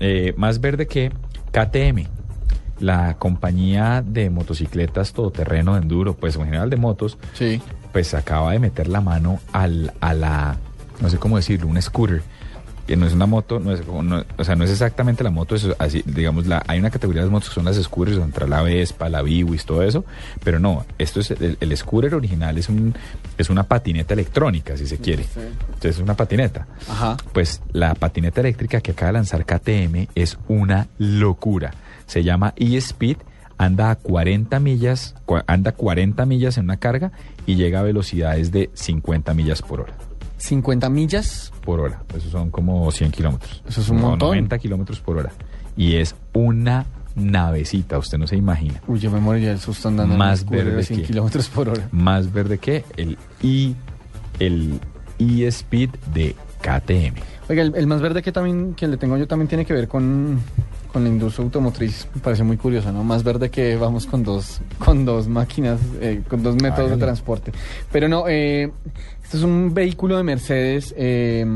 eh, más verde que KTM, la compañía de motocicletas todoterreno, de enduro, pues en general de motos, Sí. pues acaba de meter la mano al, a la, no sé cómo decirlo, un scooter. Que no es una moto, no es, no- o sea, no es exactamente la moto, es así, digamos, la, hay una categoría de motos que son las scooters, donde entra la Vespa, la Biwis, todo eso, pero no, esto es, el, el scooter original es un, es una patineta electrónica, si se quiere. Entonces es una patineta. Ajá. Pues la patineta eléctrica que acaba de lanzar KTM es una locura. Se llama e-Speed, anda a 40 millas, anda 40 millas en una carga y llega a velocidades de 50 millas por hora. 50 millas. Por hora. Eso son como 100 kilómetros. Eso es un Como montón. 90 kilómetros por hora. Y es una navecita, usted no se imagina. Uy, yo me moriría del susto andando Más en verde a 100 que- kilómetros por hora. Más verde que el e el e-Speed de KTM. Oiga, el, el más verde que también que le tengo yo también tiene que ver con, con la industria automotriz. Me parece muy curioso, ¿no? Más verde que vamos con dos, con dos máquinas, eh, con dos métodos de transporte. Pero no, eh, este es un vehículo de Mercedes eh,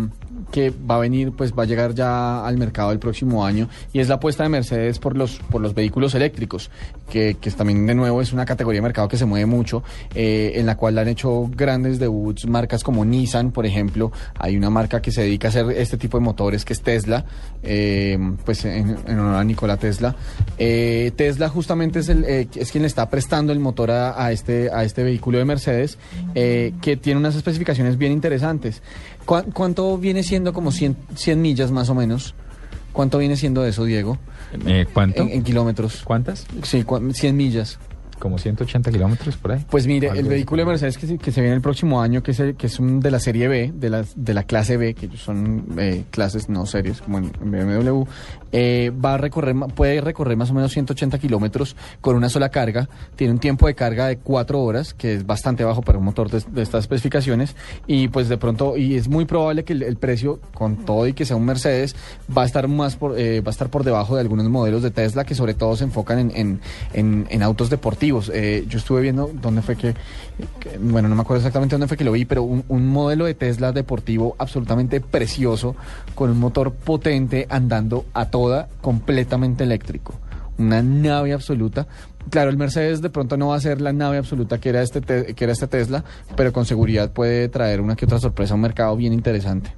que va a venir, pues va a llegar ya al mercado el próximo año y es la apuesta de Mercedes por los, por los vehículos eléctricos, que, que también de nuevo es una categoría de mercado que se mueve mucho, eh, en la cual han hecho grandes debuts marcas como Nissan, por ejemplo. Hay una marca que se dedica a hacer este tipo de motores que es Tesla, eh, pues en, en honor a Nikola Tesla. Eh, Tesla justamente es, el, eh, es quien le está prestando el motor a, a este, a este vehículo de Mercedes, eh, que tiene unas especificaciones bien interesantes. ¿Cuán- ¿Cuánto viene siendo como 100, 100 millas más o menos? ¿Cuánto viene siendo eso, Diego? Eh, ¿Cuánto? En, en kilómetros. ¿Cuántas? Sí, cua- 100 millas. Como 180 kilómetros por ahí. Pues mire, el vehículo de Mercedes que se, que se viene el próximo año, que es, el- que es un de la serie B, de la, de la clase B, que son eh, clases no series como en, BMW, eh, va a recorrer, puede recorrer más o menos 180 kilómetros con una sola carga. Tiene un tiempo de carga de 4 horas, que es bastante bajo para un motor de, de estas especificaciones. Y pues de pronto, y es muy probable que el, el precio, con todo y que sea un Mercedes, va a estar más por, eh, va a estar por debajo de algunos modelos de Tesla que sobre todo se enfocan en, en, en- en autos deportivos. Eh, yo estuve viendo dónde fue que, bueno, no me acuerdo exactamente dónde fue que lo vi, pero un, modelo de Tesla deportivo absolutamente precioso, con un motor potente, andando a toda, completamente eléctrico. Una nave absoluta. Claro, el Mercedes de pronto no va a ser la nave absoluta que era este, te- que era este Tesla, pero con seguridad puede traer una que otra sorpresa a un mercado bien interesante.